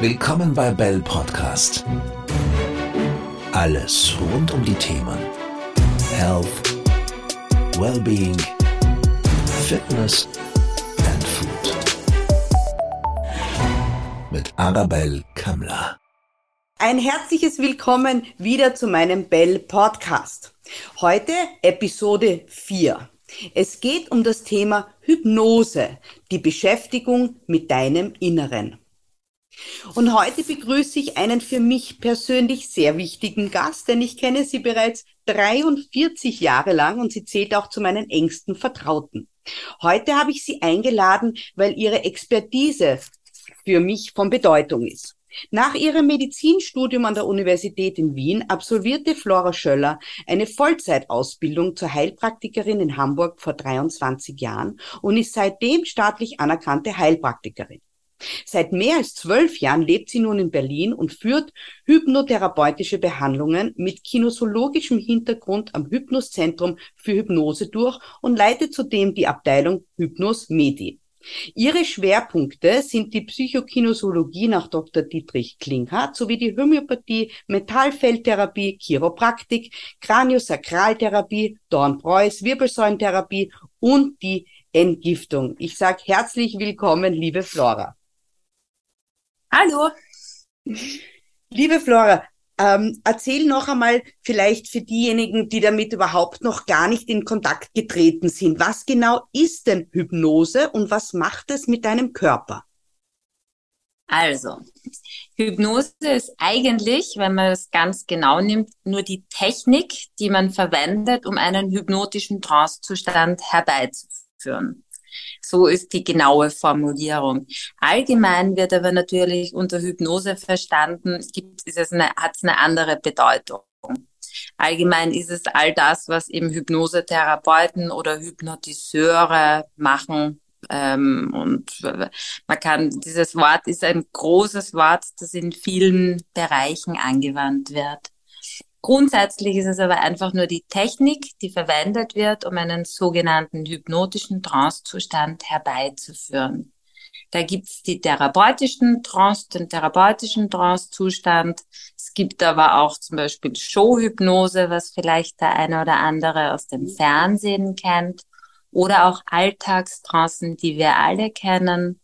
Willkommen bei Bell Podcast. Alles rund um die Themen Health, Wellbeing, Fitness and Food. Mit Arabelle Kammler. Ein herzliches Willkommen wieder zu meinem Bell Podcast. Heute Episode 4. Es geht um das Thema Hypnose, die Beschäftigung mit deinem Inneren. Und heute begrüße ich einen für mich persönlich sehr wichtigen Gast, denn ich kenne sie bereits 43 Jahre lang und sie zählt auch zu meinen engsten Vertrauten. Heute habe ich sie eingeladen, weil ihre Expertise für mich von Bedeutung ist. Nach ihrem Medizinstudium an der Universität in Wien absolvierte Flora Schöller eine Vollzeitausbildung zur Heilpraktikerin in Hamburg vor 23 Jahren und ist seitdem staatlich anerkannte Heilpraktikerin. Seit mehr als zwölf Jahren lebt sie nun in Berlin und führt hypnotherapeutische Behandlungen mit kinosologischem Hintergrund am Hypnoszentrum für Hypnose durch und leitet zudem die Abteilung Hypnos Medi. Ihre Schwerpunkte sind die Psychokinosologie nach Dr. Dietrich Klinghardt sowie die Homöopathie, Metallfeldtherapie, Chiropraktik, Kraniosakraltherapie, Dornpreuß, Wirbelsäulentherapie und die Entgiftung. Ich sage herzlich willkommen, liebe Flora. Hallo. Liebe Flora, ähm, erzähl noch einmal vielleicht für diejenigen, die damit überhaupt noch gar nicht in Kontakt getreten sind. Was genau ist denn Hypnose und was macht es mit deinem Körper? Also, Hypnose ist eigentlich, wenn man es ganz genau nimmt, nur die Technik, die man verwendet, um einen hypnotischen Trancezustand herbeizuführen. So ist die genaue Formulierung. Allgemein wird aber natürlich unter Hypnose verstanden, gibt, ist es eine, hat es eine andere Bedeutung. Allgemein ist es all das, was eben Hypnosetherapeuten oder Hypnotiseure machen. Ähm, und man kann, dieses Wort ist ein großes Wort, das in vielen Bereichen angewandt wird. Grundsätzlich ist es aber einfach nur die Technik, die verwendet wird, um einen sogenannten hypnotischen Trancezustand herbeizuführen. Da gibt's die therapeutischen Trance, den therapeutischen Trancezustand. Es gibt aber auch zum Beispiel Showhypnose, was vielleicht der eine oder andere aus dem Fernsehen kennt. Oder auch Alltagstrancen, die wir alle kennen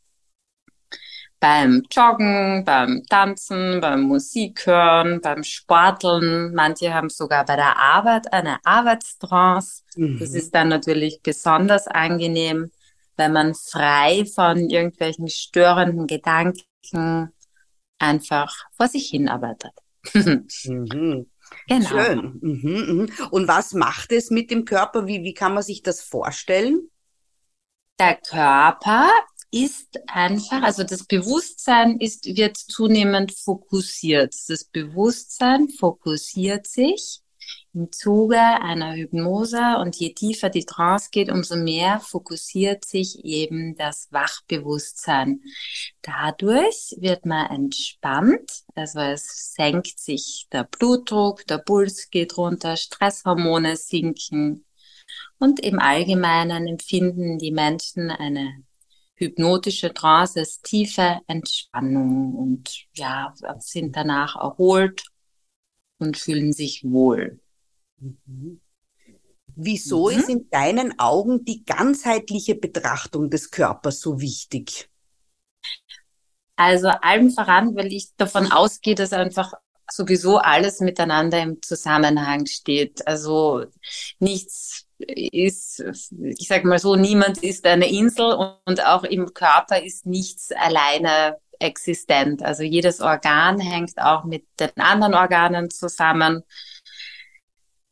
beim Joggen, beim Tanzen, beim Musik hören, beim Sporteln. Manche haben sogar bei der Arbeit eine Arbeitstrance. Mhm. Das ist dann natürlich besonders angenehm, wenn man frei von irgendwelchen störenden Gedanken einfach vor sich hin arbeitet. mhm. Genau. Schön. Mhm, mhm. Und was macht es mit dem Körper? Wie, wie kann man sich das vorstellen? Der Körper ist einfach, also das Bewusstsein ist, wird zunehmend fokussiert. Das Bewusstsein fokussiert sich im Zuge einer Hypnose und je tiefer die Trance geht, umso mehr fokussiert sich eben das Wachbewusstsein. Dadurch wird man entspannt, also es senkt sich der Blutdruck, der Puls geht runter, Stresshormone sinken und im Allgemeinen empfinden die Menschen eine hypnotische Trance ist tiefe Entspannung und ja, sind danach erholt und fühlen sich wohl. Mhm. Wieso mhm. ist in deinen Augen die ganzheitliche Betrachtung des Körpers so wichtig? Also allem voran, weil ich davon ausgehe, dass einfach sowieso alles miteinander im Zusammenhang steht. Also nichts ist, ich sage mal so, niemand ist eine Insel und auch im Körper ist nichts alleine existent. Also jedes Organ hängt auch mit den anderen Organen zusammen.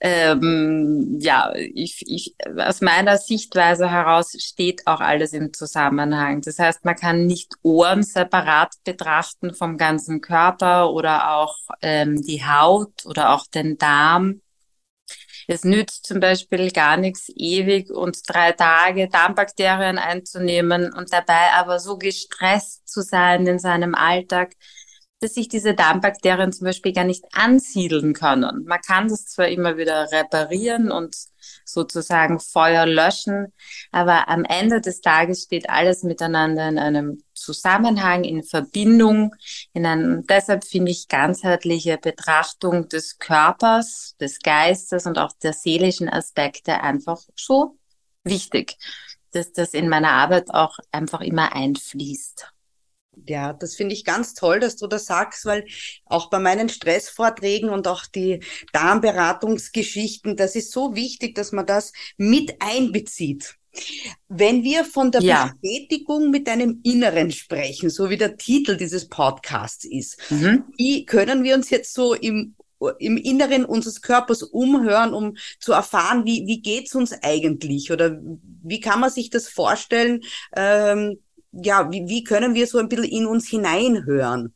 Ähm, ja, ich, ich, aus meiner Sichtweise heraus steht auch alles im Zusammenhang. Das heißt, man kann nicht Ohren separat betrachten vom ganzen Körper oder auch ähm, die Haut oder auch den Darm es nützt zum Beispiel gar nichts, ewig und drei Tage Darmbakterien einzunehmen und dabei aber so gestresst zu sein in seinem Alltag, dass sich diese Darmbakterien zum Beispiel gar nicht ansiedeln können. Man kann das zwar immer wieder reparieren und sozusagen Feuer löschen, aber am Ende des Tages steht alles miteinander in einem Zusammenhang, in Verbindung, in einem, deshalb finde ich ganzheitliche Betrachtung des Körpers, des Geistes und auch der seelischen Aspekte einfach so wichtig, dass das in meiner Arbeit auch einfach immer einfließt. Ja, das finde ich ganz toll, dass du das sagst, weil auch bei meinen Stressvorträgen und auch die Darmberatungsgeschichten, das ist so wichtig, dass man das mit einbezieht. Wenn wir von der ja. Bestätigung mit deinem Inneren sprechen, so wie der Titel dieses Podcasts ist, mhm. wie können wir uns jetzt so im im Inneren unseres Körpers umhören, um zu erfahren, wie, wie geht's uns eigentlich oder wie kann man sich das vorstellen, ähm, ja, wie, wie können wir so ein bisschen in uns hineinhören?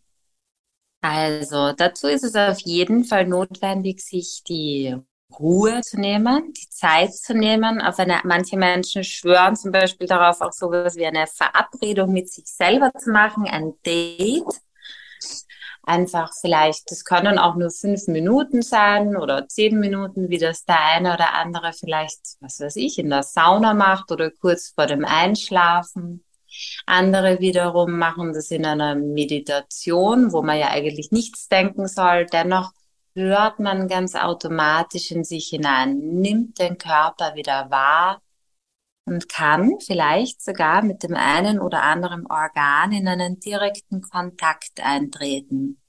Also dazu ist es auf jeden Fall notwendig, sich die Ruhe zu nehmen, die Zeit zu nehmen. Auf eine, manche Menschen schwören zum Beispiel darauf, auch sowas wie eine Verabredung mit sich selber zu machen, ein Date. Einfach vielleicht, das können auch nur fünf Minuten sein oder zehn Minuten, wie das der eine oder andere vielleicht, was weiß ich, in der Sauna macht oder kurz vor dem Einschlafen. Andere wiederum machen das in einer Meditation, wo man ja eigentlich nichts denken soll. Dennoch hört man ganz automatisch in sich hinein, nimmt den Körper wieder wahr und kann vielleicht sogar mit dem einen oder anderen Organ in einen direkten Kontakt eintreten.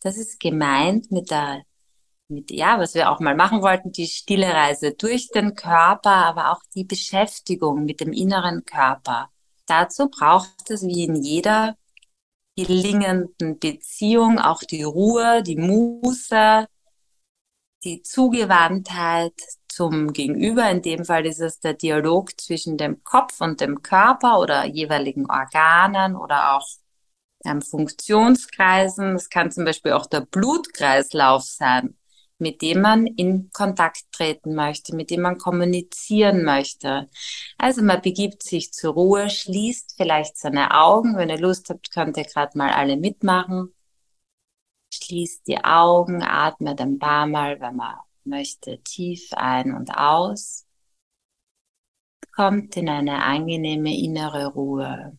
Das ist gemeint mit der mit, ja, was wir auch mal machen wollten, die stille Reise durch den Körper, aber auch die Beschäftigung mit dem inneren Körper. Dazu braucht es wie in jeder gelingenden Beziehung auch die Ruhe, die Muße, die Zugewandtheit zum Gegenüber. In dem Fall ist es der Dialog zwischen dem Kopf und dem Körper oder jeweiligen Organen oder auch ähm, Funktionskreisen. Es kann zum Beispiel auch der Blutkreislauf sein mit dem man in Kontakt treten möchte, mit dem man kommunizieren möchte. Also man begibt sich zur Ruhe, schließt vielleicht seine Augen. Wenn ihr Lust habt, könnt ihr gerade mal alle mitmachen. Schließt die Augen, atmet ein paar Mal, wenn man möchte, tief ein und aus. Kommt in eine angenehme innere Ruhe.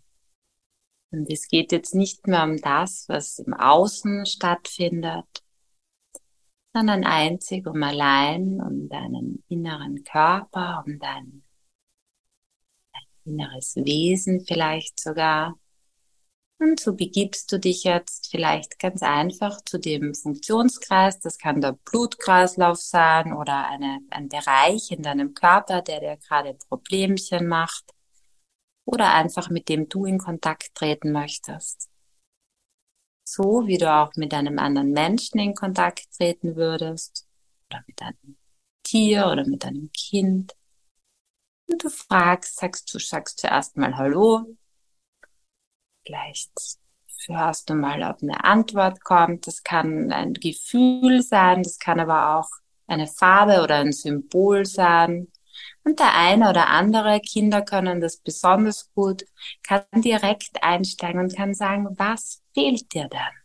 Und es geht jetzt nicht mehr um das, was im Außen stattfindet, sondern einzig um allein um deinen inneren Körper, um dein, dein inneres Wesen vielleicht sogar. Und so begibst du dich jetzt vielleicht ganz einfach zu dem Funktionskreis. Das kann der Blutkreislauf sein oder eine, ein Bereich in deinem Körper, der dir gerade Problemchen macht. Oder einfach mit dem du in Kontakt treten möchtest so wie du auch mit einem anderen Menschen in Kontakt treten würdest oder mit einem Tier oder mit einem Kind. Und du fragst, sagst du, sagst zuerst mal Hallo. Vielleicht hörst du mal, ob eine Antwort kommt. Das kann ein Gefühl sein, das kann aber auch eine Farbe oder ein Symbol sein. Und der eine oder andere, Kinder können das besonders gut, kann direkt einsteigen und kann sagen, was fehlt dir denn?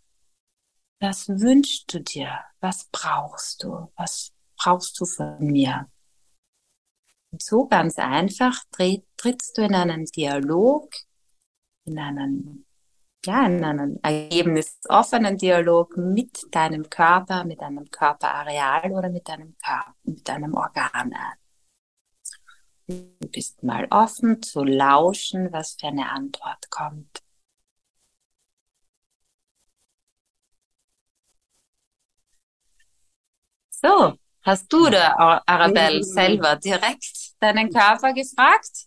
Was wünschst du dir? Was brauchst du? Was brauchst du von mir? Und so ganz einfach trittst du in einen Dialog, in einen, ja, in einen ergebnisoffenen Dialog mit deinem Körper, mit deinem Körperareal oder mit deinem Körper, mit deinem Organ ein. Du bist mal offen zu lauschen, was für eine Antwort kommt. So, hast du da, Arabelle, selber direkt deinen Körper gefragt?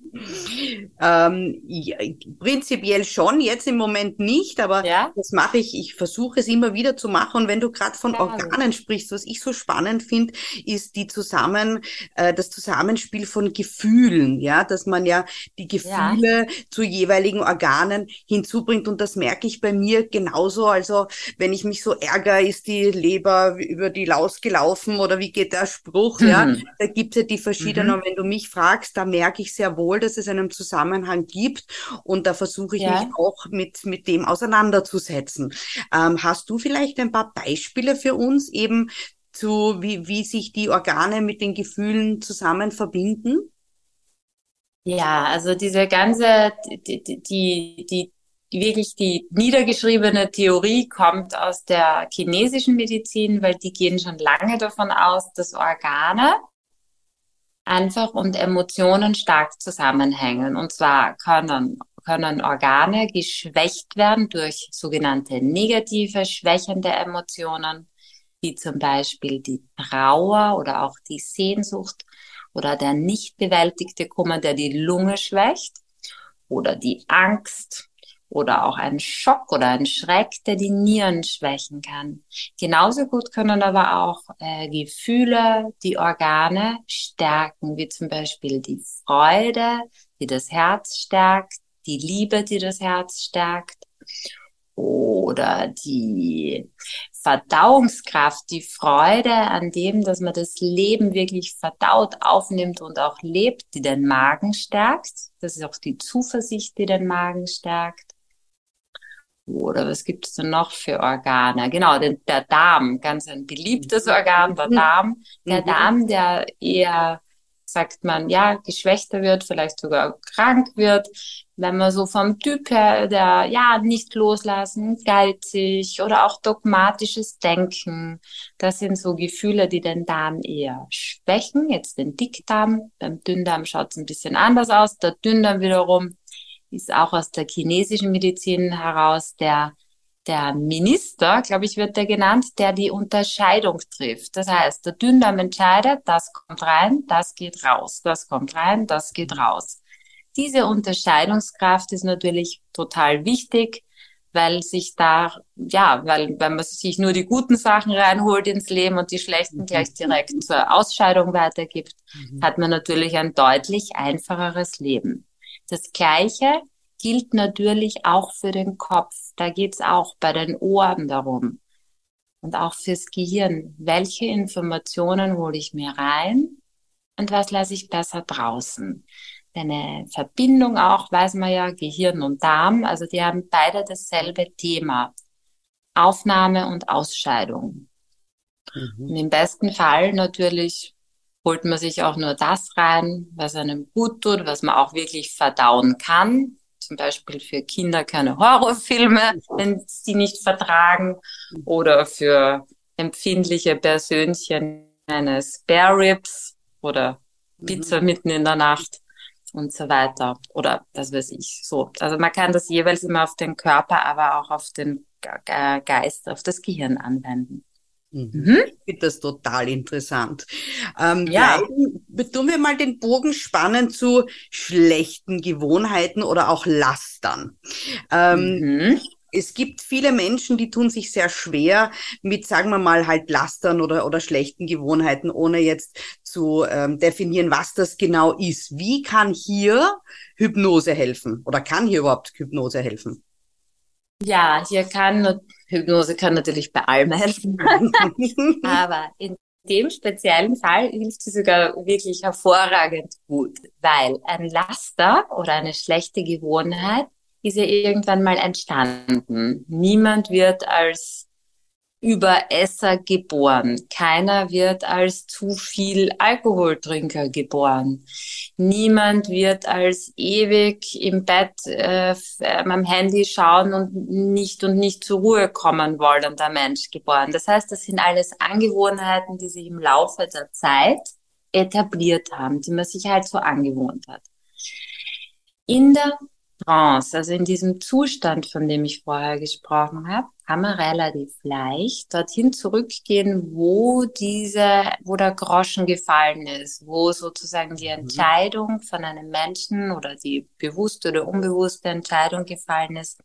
Ähm, ja, prinzipiell schon, jetzt im Moment nicht, aber ja? das mache ich, ich versuche es immer wieder zu machen. Und wenn du gerade von ja. Organen sprichst, was ich so spannend finde, ist die zusammen, äh, das Zusammenspiel von Gefühlen, ja, dass man ja die Gefühle zu jeweiligen Organen hinzubringt. Und das merke ich bei mir genauso. Also wenn ich mich so ärgere, ist die Leber über die Laus gelaufen oder wie geht der Spruch, mhm. ja, da gibt es ja die verschiedenen. Mhm. Und wenn du mich mich fragst, da merke ich sehr wohl, dass es einen Zusammenhang gibt und da versuche ich ja. mich auch mit, mit dem auseinanderzusetzen. Ähm, hast du vielleicht ein paar Beispiele für uns eben zu, wie, wie sich die Organe mit den Gefühlen zusammen verbinden? Ja, also diese ganze, die, die, die, die wirklich die niedergeschriebene Theorie kommt aus der chinesischen Medizin, weil die gehen schon lange davon aus, dass Organe einfach und Emotionen stark zusammenhängen. Und zwar können, können Organe geschwächt werden durch sogenannte negative, schwächende Emotionen, wie zum Beispiel die Trauer oder auch die Sehnsucht oder der nicht bewältigte Kummer, der die Lunge schwächt oder die Angst oder auch ein Schock oder ein Schreck, der die Nieren schwächen kann. Genauso gut können aber auch äh, Gefühle die Organe stärken, wie zum Beispiel die Freude, die das Herz stärkt, die Liebe, die das Herz stärkt oder die Verdauungskraft, die Freude an dem, dass man das Leben wirklich verdaut, aufnimmt und auch lebt, die den Magen stärkt. Das ist auch die Zuversicht, die den Magen stärkt. Oder was gibt es denn noch für Organe? Genau, den, der Darm, ganz ein beliebtes mhm. Organ, der mhm. Darm. Der mhm. Darm, der eher, sagt man, ja, geschwächter wird, vielleicht sogar krank wird, wenn man so vom Typ her, der, ja, nicht loslassen, geizig oder auch dogmatisches Denken. Das sind so Gefühle, die den Darm eher schwächen. Jetzt den Dickdarm. Beim Dünndarm schaut es ein bisschen anders aus. Der Dünndarm wiederum ist auch aus der chinesischen Medizin heraus der, der Minister, glaube ich, wird der genannt, der die Unterscheidung trifft. Das heißt, der Dünndarm entscheidet, das kommt rein, das geht raus, das kommt rein, das geht raus. Diese Unterscheidungskraft ist natürlich total wichtig, weil sich da, ja, weil wenn man sich nur die guten Sachen reinholt ins Leben und die schlechten gleich direkt zur Ausscheidung weitergibt, mhm. hat man natürlich ein deutlich einfacheres Leben. Das Gleiche gilt natürlich auch für den Kopf. Da geht's auch bei den Ohren darum. Und auch fürs Gehirn. Welche Informationen hole ich mir rein und was lasse ich besser draußen? Eine Verbindung auch, weiß man ja, Gehirn und Darm, also die haben beide dasselbe Thema. Aufnahme und Ausscheidung. Mhm. Und im besten Fall natürlich holt man sich auch nur das rein, was einem gut tut, was man auch wirklich verdauen kann. Zum Beispiel für Kinder keine Horrorfilme, wenn sie nicht vertragen. Oder für empfindliche Persönchen eine Spare Ribs oder Pizza mhm. mitten in der Nacht und so weiter. Oder was weiß ich, so. Also man kann das jeweils immer auf den Körper, aber auch auf den Geist, auf das Gehirn anwenden. Mhm. mhm. Ich finde das total interessant. Ähm, ja. Bleiben, tun wir mal den Bogen spannen zu schlechten Gewohnheiten oder auch Lastern. Ähm, mhm. Es gibt viele Menschen, die tun sich sehr schwer mit, sagen wir mal, halt Lastern oder, oder schlechten Gewohnheiten, ohne jetzt zu ähm, definieren, was das genau ist. Wie kann hier Hypnose helfen? Oder kann hier überhaupt Hypnose helfen? Ja, hier kann Hypnose kann natürlich bei allem helfen. Aber in dem speziellen Fall hilft sie sogar wirklich hervorragend gut, weil ein Laster oder eine schlechte Gewohnheit ist ja irgendwann mal entstanden. Niemand wird als Überesser geboren. Keiner wird als zu viel Alkoholtrinker geboren. Niemand wird als ewig im Bett äh, am Handy schauen und nicht und nicht zur Ruhe kommen wollender Mensch geboren. Das heißt, das sind alles Angewohnheiten, die sich im Laufe der Zeit etabliert haben, die man sich halt so angewohnt hat. In der Trance, also in diesem Zustand, von dem ich vorher gesprochen habe, kann man relativ leicht dorthin zurückgehen, wo diese, wo der Groschen gefallen ist, wo sozusagen die mhm. Entscheidung von einem Menschen oder die bewusste oder unbewusste Entscheidung gefallen ist.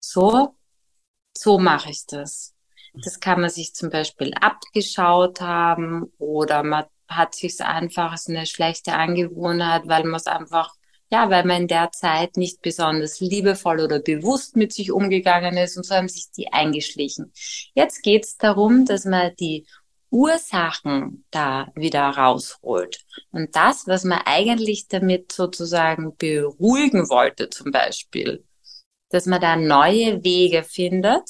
So, so mache ich das. Das kann man sich zum Beispiel abgeschaut haben oder man hat sich einfach als eine schlechte Angewohnheit, weil man es einfach ja, weil man in der Zeit nicht besonders liebevoll oder bewusst mit sich umgegangen ist und so haben sich die eingeschlichen. Jetzt geht es darum, dass man die Ursachen da wieder rausholt. Und das, was man eigentlich damit sozusagen beruhigen wollte, zum Beispiel, dass man da neue Wege findet,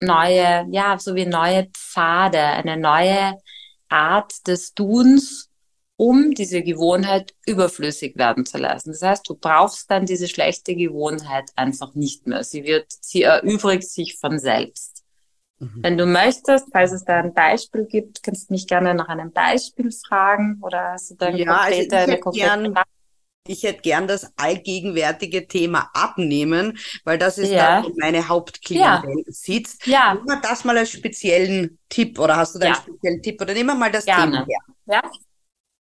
neue, ja, so wie neue Pfade, eine neue Art des Tuns, um diese Gewohnheit überflüssig werden zu lassen. Das heißt, du brauchst dann diese schlechte Gewohnheit einfach nicht mehr. Sie wird, sie erübrigt sich von selbst. Mhm. Wenn du möchtest, falls es da ein Beispiel gibt, kannst du mich gerne nach einem Beispiel fragen oder hast du da ja, also konkrete, also eine konkrete gern, ich hätte gern das allgegenwärtige Thema abnehmen, weil das ist Ja. da, wo meine Hauptklientel sitzt. Ja, Nehmen wir das mal als speziellen Tipp oder hast du da einen Ja. speziellen Tipp oder nehmen wir mal das Gerne. Thema her. ja.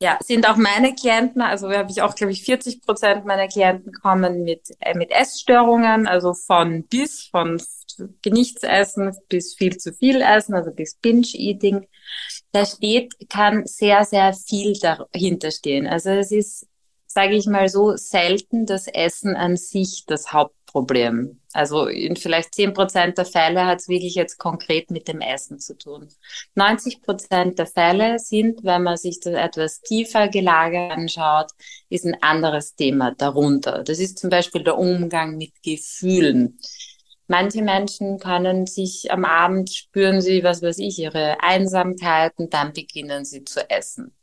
Ja, sind auch meine Klienten, also habe ich auch, glaube ich, 40 Prozent meiner Klienten kommen mit, äh, mit Essstörungen, also von bis, von nichts essen bis viel zu viel essen, also bis Binge-Eating. Da steht, kann sehr, sehr viel dahinter stehen. Also es ist, sage ich mal so, selten das Essen an sich das Hauptproblem. Also in vielleicht 10 Prozent der Fälle hat es wirklich jetzt konkret mit dem Essen zu tun. 90 Prozent der Fälle sind, wenn man sich das etwas tiefer gelagert anschaut, ist ein anderes Thema darunter. Das ist zum Beispiel der Umgang mit Gefühlen. Manche Menschen können sich am Abend spüren sie, was weiß ich, ihre Einsamkeit und dann beginnen sie zu essen.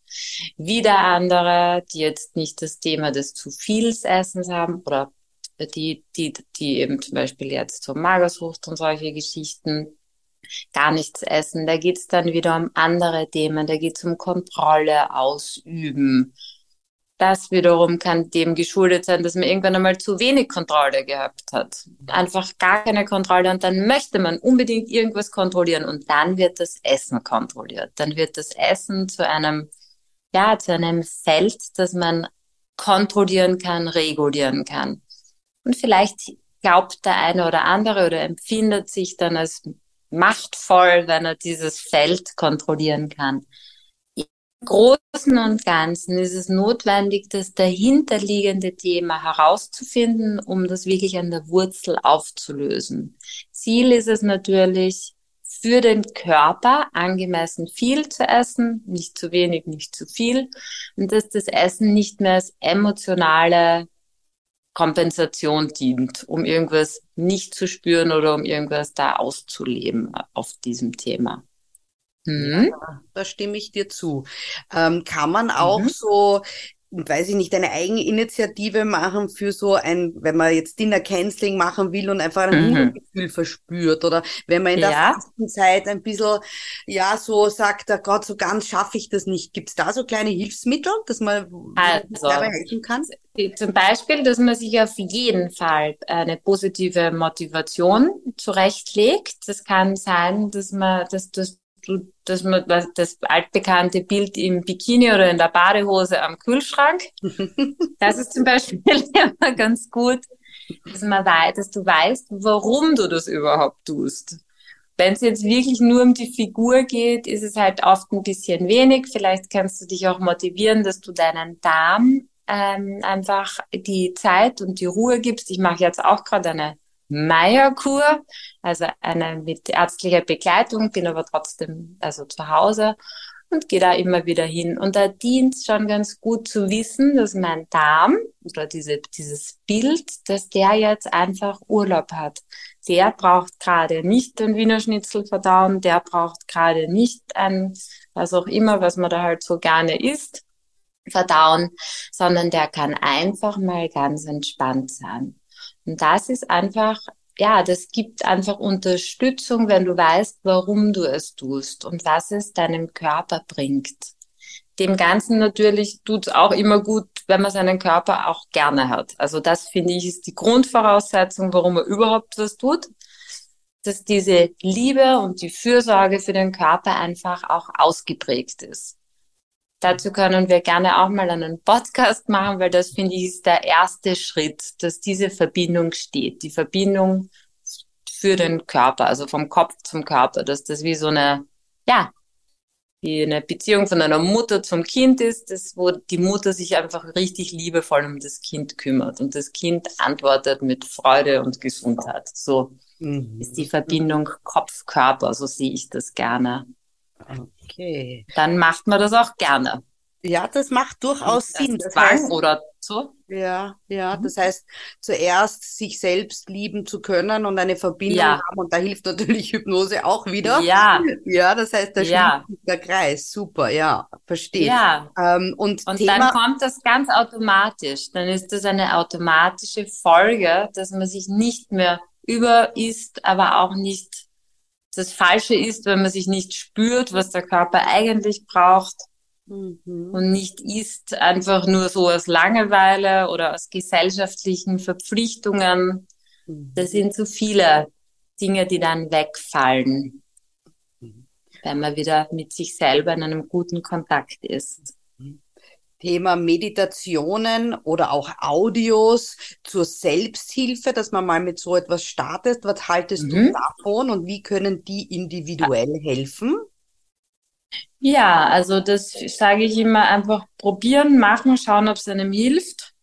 Wieder andere, die jetzt nicht das Thema des zu viels Essens haben oder die, die, die eben zum Beispiel jetzt zur Magersucht und solche Geschichten gar nichts essen. Da geht's dann wieder um andere Themen. Da geht's um Kontrolle ausüben. Das wiederum kann dem geschuldet sein, dass man irgendwann einmal zu wenig Kontrolle gehabt hat. Einfach gar keine Kontrolle und dann möchte man unbedingt irgendwas kontrollieren und dann wird das Essen kontrolliert. Dann wird das Essen zu einem, ja, zu einem Feld, das man kontrollieren kann, regulieren kann. Und vielleicht glaubt der eine oder andere oder empfindet sich dann als machtvoll, wenn er dieses Feld kontrollieren kann. Im Großen und Ganzen ist es notwendig, das dahinterliegende Thema herauszufinden, um das wirklich an der Wurzel aufzulösen. Ziel ist es natürlich, für den Körper angemessen viel zu essen, nicht zu wenig, nicht zu viel, und dass das Essen nicht mehr als emotionale Kompensation dient, um irgendwas nicht zu spüren oder um irgendwas da auszuleben auf diesem Thema. Hm? Ja, da stimme ich dir zu. Ähm, kann man auch Mhm. so, weiß ich nicht, eine Eigeninitiative machen für so ein, wenn man jetzt Dinner Canceling machen will und einfach ein Mhm. Hungergefühl verspürt oder wenn man in der Ja. Fastenzeit ein bisschen, ja, so sagt, oh Gott, so ganz schaffe ich das nicht. Gibt es da so kleine Hilfsmittel, dass man Also, dabei helfen kann? Zum Beispiel, dass man sich auf jeden Fall eine positive Motivation zurechtlegt. Das kann sein, dass man, dass, dass du, dass man das altbekannte Bild im Bikini oder in der Badehose am Kühlschrank. Das ist zum Beispiel immer ganz gut, dass man weiß, dass du weißt, warum du das überhaupt tust. Wenn es jetzt wirklich nur um die Figur geht, ist es halt oft ein bisschen wenig. Vielleicht kannst du dich auch motivieren, dass du deinen Darm ähm, einfach die Zeit und die Ruhe gibst. Ich mache jetzt auch gerade eine Meierkur, also eine mit ärztlicher Begleitung, bin aber trotzdem also zu Hause und gehe da immer wieder hin. Und da dient es schon ganz gut zu wissen, dass mein Darm oder diese, dieses Bild, dass der jetzt einfach Urlaub hat. Der braucht gerade nicht den Wiener Schnitzel verdauen, der braucht gerade nicht ein, was auch immer, was man da halt so gerne isst, verdauen, sondern der kann einfach mal ganz entspannt sein. Und das ist einfach, ja, das gibt einfach Unterstützung, wenn du weißt, warum du es tust und was es deinem Körper bringt. Dem Ganzen natürlich tut es auch immer gut, wenn man seinen Körper auch gerne hat. Also das finde ich ist die Grundvoraussetzung, warum man überhaupt was tut, dass diese Liebe und die Fürsorge für den Körper einfach auch ausgeprägt ist. Dazu können wir gerne auch mal einen Podcast machen, weil das finde ich ist der erste Schritt, dass diese Verbindung steht. Die Verbindung für den Körper, also vom Kopf zum Körper, dass das wie so eine, ja, wie eine Beziehung von einer Mutter zum Kind ist, das, wo die Mutter sich einfach richtig liebevoll um das Kind kümmert und das Kind antwortet mit Freude und Gesundheit. So Mhm. ist die Verbindung Kopf-Körper, so sehe ich das gerne. Okay. Dann macht man das auch gerne. Ja, das macht durchaus Sinn. Das Zwang heißt, oder so. Ja, ja. Mhm. Das heißt, zuerst sich selbst lieben zu können und eine Verbindung ja. haben. Und da hilft natürlich Hypnose auch wieder. Ja. Ja, das heißt, da ja. schließt der Kreis. Super, ja, verstehe. Ja. Ähm, und und Thema... dann kommt das ganz automatisch. Dann ist das eine automatische Folge, dass man sich nicht mehr über ist, aber auch nicht das Falsche ist, wenn man sich nicht spürt, was der Körper eigentlich braucht Mhm. Und nicht ist einfach nur so aus Langeweile oder aus gesellschaftlichen Verpflichtungen. Mhm. Das sind so viele Dinge, die dann wegfallen, mhm. wenn man wieder mit sich selber in einem guten Kontakt ist. Thema Meditationen oder auch Audios zur Selbsthilfe, dass man mal mit so etwas startet. Was haltest mhm. du davon und wie können die individuell helfen? Ja, also das sage ich immer einfach probieren, machen, schauen, ob es einem hilft.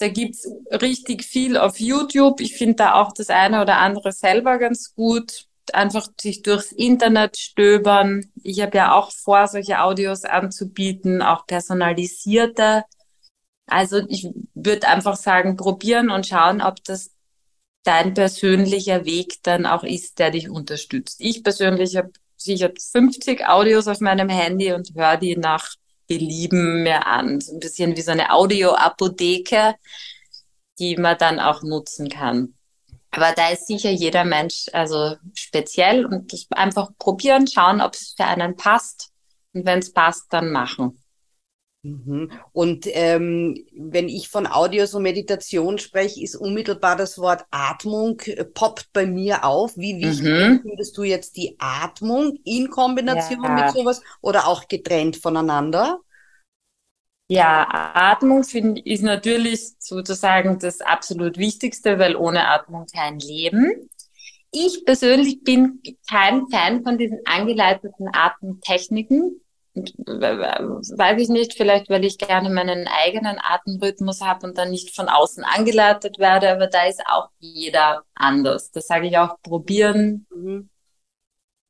Da gibt's richtig viel auf YouTube. Ich finde da auch das eine oder andere selber ganz gut. Einfach sich durchs Internet stöbern. Ich habe ja auch vor, solche Audios anzubieten, auch personalisierte. Also ich würde einfach sagen, probieren und schauen, ob das dein persönlicher Weg dann auch ist, der dich unterstützt. Ich persönlich habe sicher 50 Audios auf meinem Handy und höre die nach Belieben mir an. So ein bisschen wie so eine Audioapotheke, die man dann auch nutzen kann. Aber da ist sicher jeder Mensch also speziell und einfach probieren, schauen, ob es für einen passt. Und wenn es passt, dann machen. Mhm. Und ähm, wenn ich von Audios und Meditation spreche, ist unmittelbar das Wort Atmung, äh, poppt bei mir auf. Wie wichtig mhm. findest du jetzt die Atmung in Kombination ja. mit sowas oder auch getrennt voneinander? Ja, Atmung find, ist natürlich sozusagen das absolut Wichtigste, weil ohne Atmung kein Leben. Ich persönlich bin kein Fan von diesen angeleiteten Atemtechniken weiß ich nicht, vielleicht weil ich gerne meinen eigenen Atemrhythmus habe und dann nicht von außen angeleitet werde, aber da ist auch jeder anders. Das sage ich auch, probieren, mhm.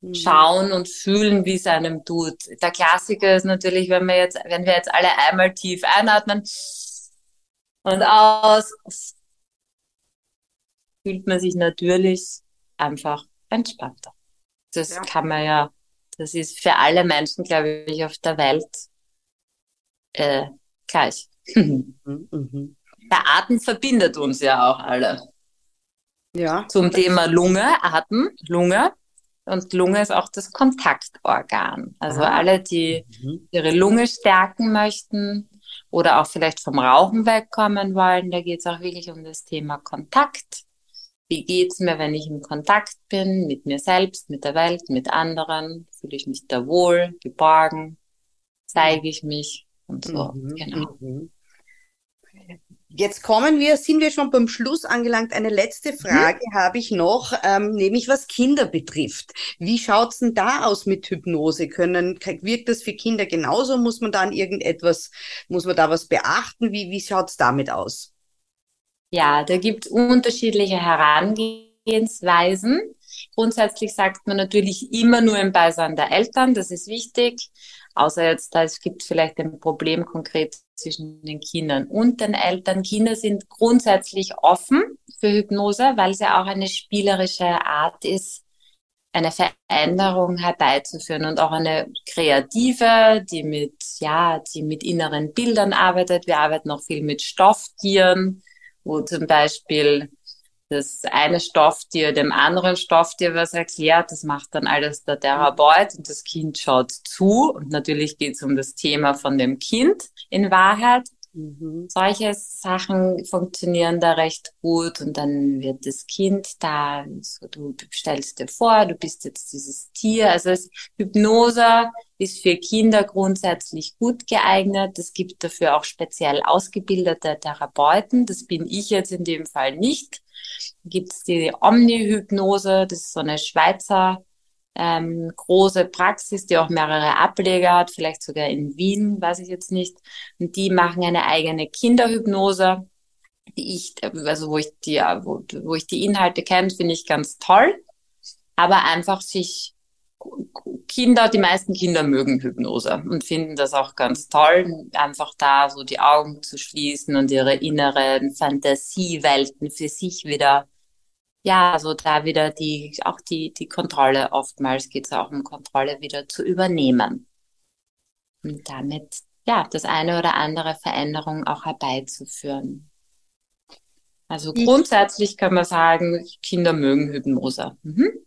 Mhm. schauen und fühlen, wie es einem tut. Der Klassiker ist natürlich, wenn wir jetzt, wenn wir jetzt alle einmal tief einatmen und aus, fühlt man sich natürlich einfach entspannter. Das ja. kann man ja das ist für alle Menschen, glaube ich, auf der Welt äh, gleich. Mhm, mhm. Der Atem verbindet uns ja auch alle. Ja. Zum Thema Lunge, Atem, Lunge. Und Lunge ist auch das Kontaktorgan. Also Aha. alle, die mhm. ihre Lunge stärken möchten oder auch vielleicht vom Rauchen wegkommen wollen, da geht es auch wirklich um das Thema Kontakt wie geht's mir, wenn ich im Kontakt bin mit mir selbst, mit der Welt, mit anderen? Fühle ich mich da wohl, geborgen? Zeige ich mich und so. Mhm, genau. Mhm. Jetzt kommen wir, sind wir schon beim Schluss angelangt. Eine letzte mhm. Frage mhm. habe ich noch, ähm, nämlich was Kinder betrifft. Wie schaut's denn da aus mit Hypnose? Können, wirkt das für Kinder genauso? Muss man da an irgendetwas, muss man da was beachten? Wie, wie schaut's damit aus? Ja, da gibt es unterschiedliche Herangehensweisen. Grundsätzlich sagt man natürlich immer nur im Beisein der Eltern, das ist wichtig. Außer jetzt, da es gibt vielleicht ein Problem konkret zwischen den Kindern und den Eltern. Kinder sind grundsätzlich offen für Hypnose, weil es ja auch eine spielerische Art ist, eine Veränderung herbeizuführen und auch eine kreative, die mit, ja, die mit inneren Bildern arbeitet. Wir arbeiten auch viel mit Stofftieren wo zum Beispiel das eine Stofftier dem anderen Stofftier was erklärt. Das macht dann alles der Therapeut und das Kind schaut zu. Und natürlich geht es um das Thema von dem Kind in Wahrheit. Mhm. Solche Sachen funktionieren da recht gut und dann wird das Kind da, so, du, du stellst dir vor, du bist jetzt dieses Tier. Also es, Hypnose ist für Kinder grundsätzlich gut geeignet. Es gibt dafür auch speziell ausgebildete Therapeuten. Das bin ich jetzt in dem Fall nicht. Gibt es die Omni-Hypnose, das ist so eine Schweizer ähm, große Praxis, die auch mehrere Ableger hat, vielleicht sogar in Wien, weiß ich jetzt nicht. Und die machen eine eigene Kinderhypnose, die ich, also wo ich die, wo, wo ich die Inhalte kenne, finde ich ganz toll. Aber einfach sich Kinder, die meisten Kinder mögen Hypnose und finden das auch ganz toll, einfach da so die Augen zu schließen und ihre inneren Fantasiewelten für sich wieder, ja, so da wieder die, auch die, die Kontrolle, oftmals geht es auch um Kontrolle wieder zu übernehmen. Und damit, ja, das eine oder andere Veränderung auch herbeizuführen. Also grundsätzlich kann man sagen, Kinder mögen Hypnose. Mhm.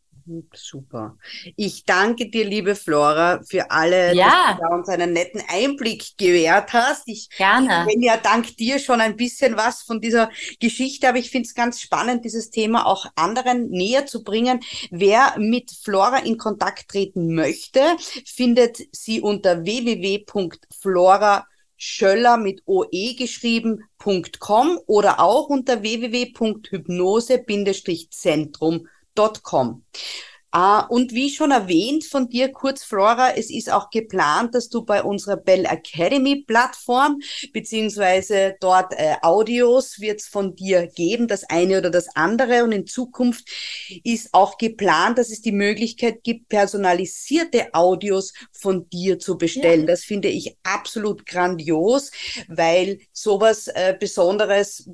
Super. Ich danke dir, liebe Flora, für alle, ja. dass du uns einen netten Einblick gewährt hast. Ich Gerne. kenne ja dank dir schon ein bisschen was von dieser Geschichte, aber ich finde es ganz spannend, dieses Thema auch anderen näher zu bringen. Wer mit Flora in Kontakt treten möchte, findet sie unter www.flora Schöller mit OE geschrieben.com oder auch unter www.hypnose-zentrum.com. Uh, und wie schon erwähnt von dir kurz, Flora, es ist auch geplant, dass du bei unserer Bell Academy Plattform beziehungsweise dort äh, Audios wird es von dir geben, das eine oder das andere. Und in Zukunft ist auch geplant, dass es die Möglichkeit gibt, personalisierte Audios von dir zu bestellen. Ja. Das finde ich absolut grandios, weil sowas äh, Besonderes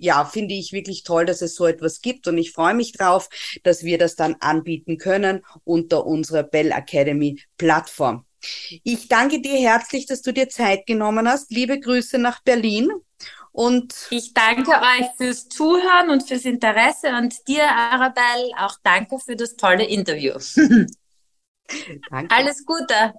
ja, finde ich wirklich toll, dass es so etwas gibt und ich freue mich drauf, dass wir das dann anbieten können unter unserer Bell Academy Plattform. Ich danke dir herzlich, dass du dir Zeit genommen hast. Liebe Grüße nach Berlin. Und ich danke euch fürs Zuhören und fürs Interesse und dir, Arabelle, auch danke für das tolle Interview. Alles Gute.